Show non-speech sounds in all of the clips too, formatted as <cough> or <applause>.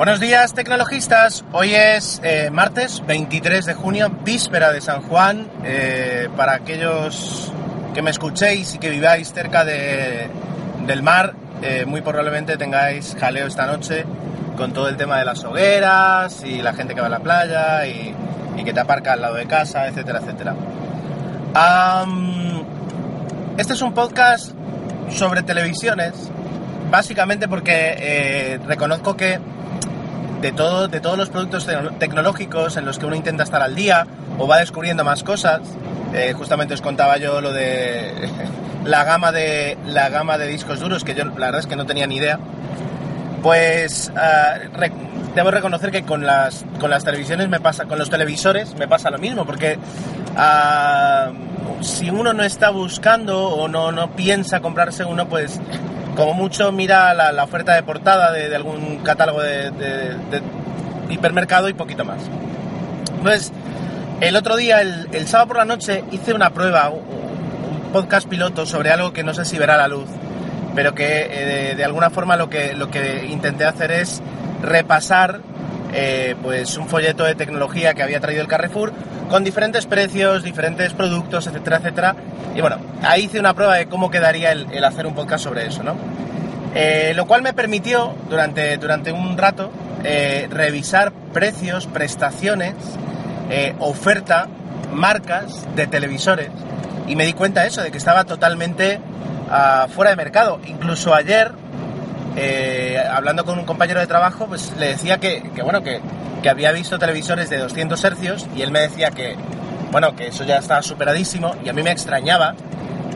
Buenos días, tecnologistas. Hoy es eh, martes 23 de junio, víspera de San Juan. Eh, para aquellos que me escuchéis y que viváis cerca de, del mar, eh, muy probablemente tengáis jaleo esta noche con todo el tema de las hogueras y la gente que va a la playa y, que te aparca al lado de casa, etcétera, etcétera. Este es un podcast sobre televisiones, básicamente porque reconozco que de, de todos los productos tecno- tecnológicos en los que uno intenta estar al día o va descubriendo más cosas, eh, justamente os contaba yo lo de <laughs> la gama de la gama de discos duros que yo la verdad es que no tenía ni idea. Pues re- debo reconocer que con las con las televisiones me pasa, con los televisores me pasa lo mismo, porque ah, si uno no está buscando o no, no piensa comprarse uno, pues como mucho mira la, oferta de portada de, algún catálogo de, hipermercado y poquito más. Entonces, el otro día, el, sábado por la noche, hice una prueba, un podcast piloto sobre algo que no sé si verá la luz, pero que eh, de, de alguna forma lo que, lo que intenté hacer es repasar eh, pues un folleto de tecnología que había traído el Carrefour con diferentes precios, diferentes productos, etcétera, etcétera. Y bueno, ahí hice una prueba de cómo quedaría el, hacer un podcast sobre eso, ¿no? Eh, lo cual me permitió durante, durante un rato eh, revisar precios, prestaciones, eh, oferta, marcas de televisores y me di cuenta de eso, de que estaba totalmente ah, fuera de mercado. Incluso ayer, hablando con un compañero de trabajo, pues le decía que, que, bueno, que, que había visto televisores de 200 hercios y él me decía que, bueno, que eso ya estaba superadísimo y a mí me extrañaba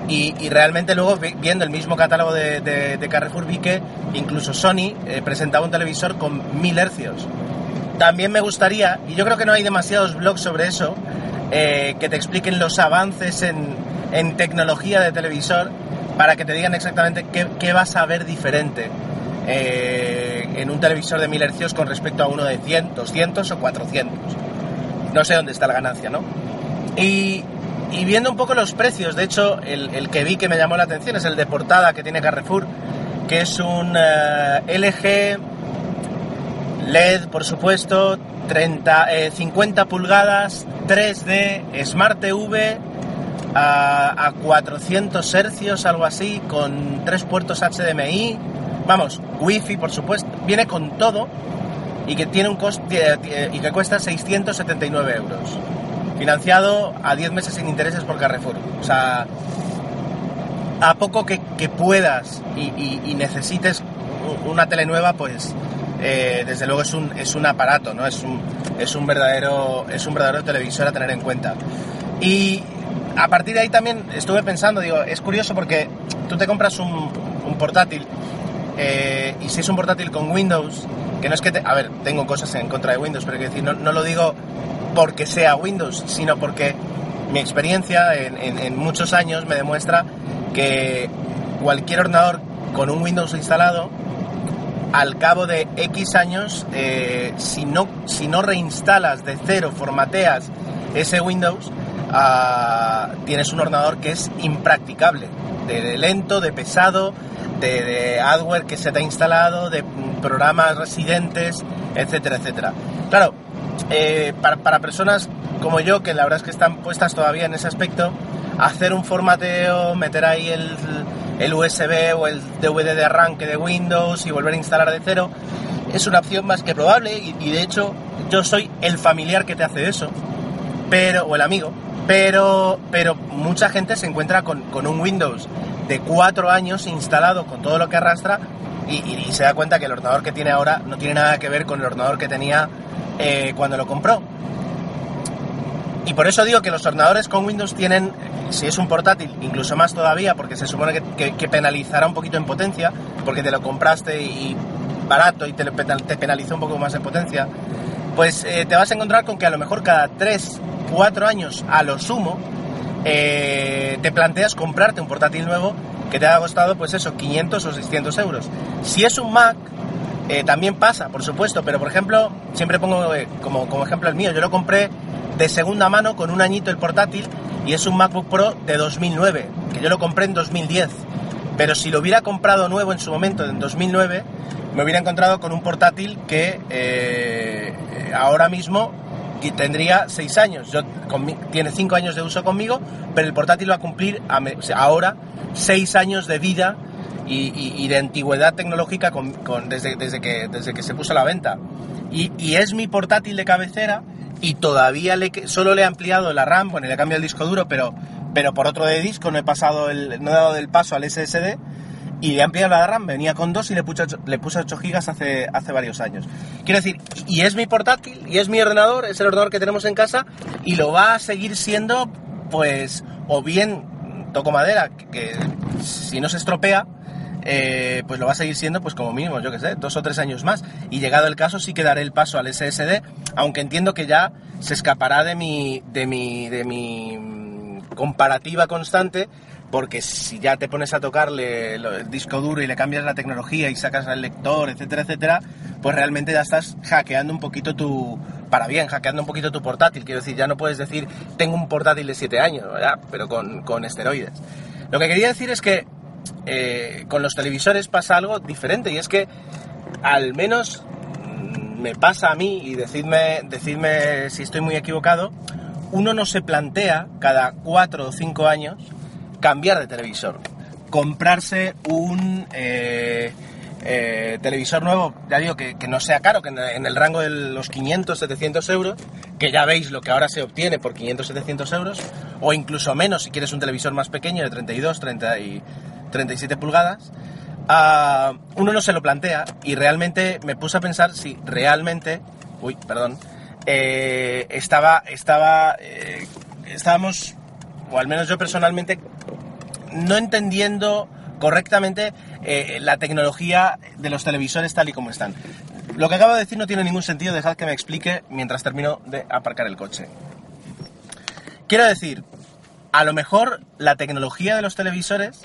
y, realmente luego vi- viendo el mismo catálogo de, de- de Carrefour vi que incluso Sony eh, presentaba un televisor con 1000 hercios. También me gustaría, y yo creo que no hay demasiados blogs sobre eso, eh, que te expliquen los avances en, en tecnología de televisor para que te digan exactamente qué, qué vas a ver diferente eh, en un televisor de 1000 hercios con respecto a uno de 100, 200 o 400. No sé dónde está la ganancia, ¿no? Y, y viendo un poco los precios, de hecho, el, que vi que me llamó la atención es el de portada que tiene Carrefour, que es un eh, LG LED, por supuesto, 30, eh, 50 pulgadas, 3D, Smart TV, a, a 400 hercios, algo así, con tres puertos HDMI, vamos, Wi-Fi, por supuesto, viene con todo y que tiene un coste y que cuesta 679 euros. Financiado a 10 meses sin intereses por Carrefour. O sea, a poco que, puedas y, necesites una tele nueva, pues eh, desde luego es un, es un aparato, ¿no? Es un, es un verdadero es un verdadero televisor a tener en cuenta. Y a partir de ahí también estuve pensando, digo, es curioso porque tú te compras un portátil eh, y si es un portátil con Windows, que no es que te, a ver, tengo cosas en contra de Windows, pero quiero decir, no, no lo digo porque sea Windows, sino porque mi experiencia en, muchos años me demuestra que cualquier ordenador con un Windows instalado, al cabo de X años, eh, si, no, si no reinstalas de cero, formateas ese Windows, ah, tienes un ordenador que es impracticable, de lento, de pesado, de, de hardware que se te ha instalado, de programas residentes, etcétera, etcétera. Claro, eh, para, para personas como yo, que la verdad es que están puestas todavía en ese aspecto, hacer un formateo, meter ahí el, el USB o el DVD de arranque de Windows y volver a instalar de cero, es una opción más que probable y, y de hecho yo soy el familiar que te hace eso, pero, o el amigo, pero, pero mucha gente se encuentra con, con un Windows de cuatro años instalado con todo lo que arrastra y, se da cuenta que el ordenador que tiene ahora no tiene nada que ver con el ordenador que tenía eh, cuando lo compró. Y por eso digo que los ordenadores con Windows tienen, si es un portátil, incluso más todavía, porque se supone que, que- penalizará un poquito en potencia, porque te lo compraste y barato y te, te penalizó un poco más en potencia, pues eh, te vas a encontrar con que a lo mejor cada 3, 4 años a lo sumo, eh, te planteas comprarte un portátil nuevo que te haya costado, pues eso, 500 o 600 euros. Si es un Mac, eh, también pasa, por supuesto, pero por ejemplo, siempre pongo eh, como, como ejemplo el mío, yo lo compré de segunda mano con un añito el portátil y es un MacBook Pro de 2009, que yo lo compré en 2010. Pero si lo hubiera comprado nuevo en su momento, en 2009, me hubiera encontrado con un portátil que ahora mismo tendría 6 años. Yo, tiene 5 años de uso conmigo, pero el portátil va a cumplir ahora 6 años de vida y, de antigüedad tecnológica desde, desde, que, desde que se puso a la venta. Y, es mi portátil de cabecera y todavía le, solo le he ampliado la RAM, bueno, le he cambiado el disco duro, pero, pero por otro de disco no he, pasado el, no he dado el paso al SSD y le he la RAM, venía con dos y le puse, le puse 8 gigas hace, hace varios años. Quiero decir, y es mi portátil, y es mi ordenador, es el ordenador que tenemos en casa, y lo va a seguir siendo, pues, o bien, toco madera, que si no se estropea, eh, pues lo va a seguir siendo pues como mínimo, yo que sé, dos o tres años más. Y llegado el caso sí que daré el paso al SSD, aunque entiendo que ya se escapará de mi, de mi, de mi comparativa constante, porque si ya te pones a tocarle el disco duro y le cambias la tecnología y sacas el lector, etcétera, etcétera, pues realmente ya estás hackeando un poquito tu, para bien, hackeando un poquito tu portátil. Quiero decir, ya no puedes decir, tengo un portátil de 7 años, ¿verdad? Pero con, con esteroides. Lo que quería decir es que eh, con los televisores pasa algo diferente y es que al menos mm, me pasa a mí y decidme, decidme si estoy muy equivocado, uno no se plantea cada cuatro o cinco años cambiar de televisor, comprarse un eh, eh, televisor nuevo, ya digo que, no sea caro, que en el rango de los 500, 700 euros, que ya veis lo que ahora se obtiene por 500, 700 euros, o incluso menos si quieres un televisor más pequeño de 32, 30 y 37 pulgadas, ah, uno no se lo plantea y realmente me puse a pensar si realmente, uy, perdón, eh, estaba, estaba, eh, estábamos, o al menos yo personalmente, no entendiendo correctamente eh, la tecnología de los televisores tal y como están. Lo que acabo de decir no tiene ningún sentido, dejad que me explique mientras termino de aparcar el coche. Quiero decir, a lo mejor la tecnología de los televisores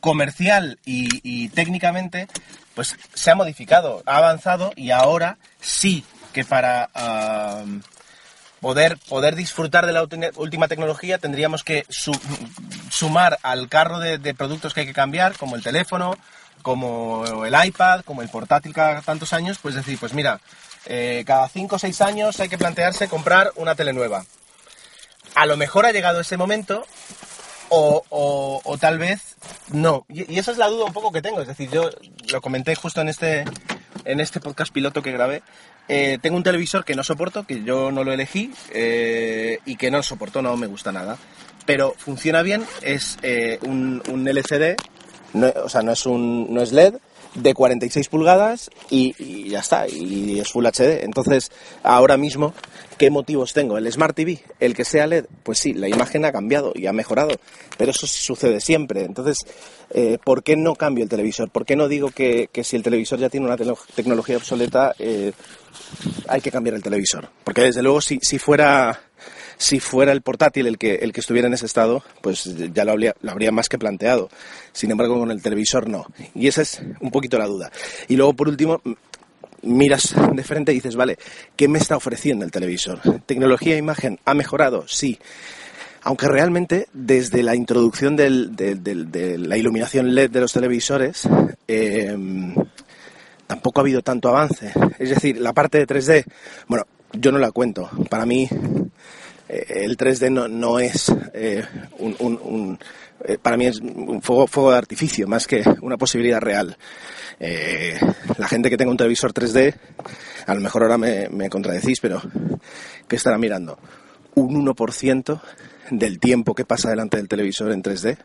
comercial y, técnicamente, pues se ha modificado, ha avanzado y ahora sí que para poder, poder disfrutar de la última tecnología tendríamos que sumar al carro de, productos que hay que cambiar, como el teléfono, como el iPad, como el portátil cada tantos años, pues decir, pues mira, eh, cada 5 o 6 años hay que plantearse comprar una tele nueva. A lo mejor ha llegado ese momento o, tal vez no. Y, esa es la duda un poco que tengo. Es decir, yo lo comenté justo en este, en este podcast piloto que grabé. Eh, tengo un televisor que no soporto, que yo no lo elegí eh, y que no soporto, no me gusta nada. Pero funciona bien, es eh, un, LCD, o sea, no es, un, no es LED, de 46 pulgadas y, ya está, y es Full HD. Entonces, ahora mismo, ¿qué motivos tengo? ¿El Smart TV? ¿El que sea LED? Pues sí, la imagen ha cambiado y ha mejorado, pero eso sucede siempre. Entonces, eh, ¿por qué no cambio el televisor? ¿Por qué no digo que, si el televisor ya tiene una tecnología obsoleta, eh, hay que cambiar el televisor? Porque desde luego, si, si fuera si fuera el portátil el que, el que estuviera en ese estado, pues ya lo habría, más que planteado. Sin embargo, con el televisor no. Y esa es un poquito la duda. Y luego, por último, miras de frente y dices, vale, ¿qué me está ofreciendo el televisor? ¿Tecnología e imagen ha mejorado? Sí. Aunque realmente desde la introducción de la iluminación LED de los televisores, em, tampoco ha habido tanto avance. Es decir, la parte de 3D, bueno, yo no la cuento. Para mí, el 3D no, no es eh, un, eh, para mí es un fuego, fuego de artificio más que una posibilidad real. la gente que tenga un televisor 3D, a lo mejor ahora me, me contradecís, pero ¿qué estará mirando? Un 1% del tiempo que pasa delante del televisor en 3D,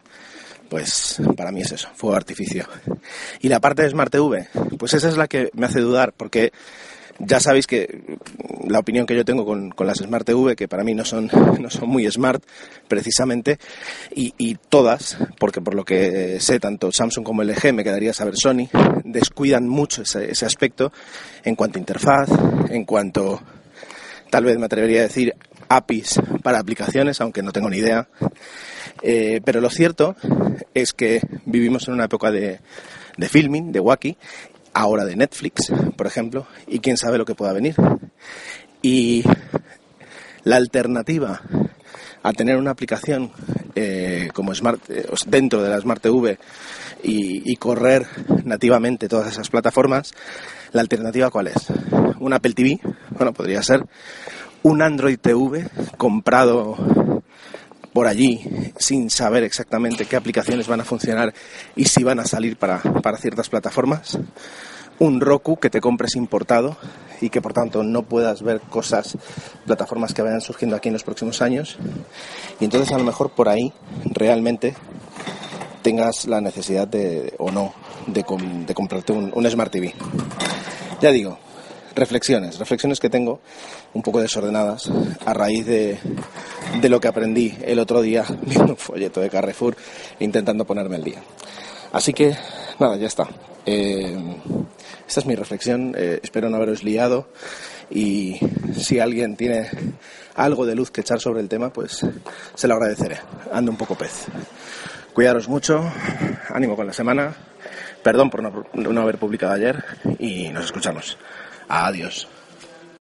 pues para mí es eso, fuego de artificio. Y la parte de Smart TV, pues esa es la que me hace dudar, porque ya sabéis que la opinión que yo tengo con, las Smart TV, que para mí no son, <laughs> no son muy smart precisamente, y, todas, porque por lo que sé, tanto Samsung como LG, me quedaría saber Sony, descuidan mucho ese, ese aspecto en cuanto a interfaz, en cuanto, tal vez me atrevería a decir, APIs para aplicaciones, aunque no tengo ni idea. Eh, pero lo cierto es que vivimos en una época de, de filming, de wacky, ahora de Netflix, por ejemplo, y quién sabe lo que pueda venir. Y la alternativa a tener una aplicación eh, como Smart, eh, dentro de la Smart TV y, y, correr nativamente todas esas plataformas, la alternativa cuál es? Un Apple TV, bueno, podría ser un Android TV comprado por allí sin saber exactamente qué aplicaciones van a funcionar y si van a salir para, para ciertas plataformas. Un Roku que te compres importado y que por tanto no puedas ver cosas, plataformas que vayan surgiendo aquí en los próximos años. Y entonces a lo mejor por ahí realmente tengas la necesidad de, o no de, de comprarte un, un Smart TV. Ya digo, reflexiones, reflexiones que tengo un poco desordenadas a raíz de, de lo que aprendí el otro día <laughs> viendo un folleto de Carrefour intentando ponerme al día. Así que, nada, ya está. Eh, esta es mi reflexión. Eh, espero no haberos liado. Y si alguien tiene algo de luz que echar sobre el tema, pues se lo agradeceré. Ando un poco pez. Cuidaros mucho. Ánimo con la semana. Perdón por no, no haber publicado ayer. Y nos escuchamos. Adiós.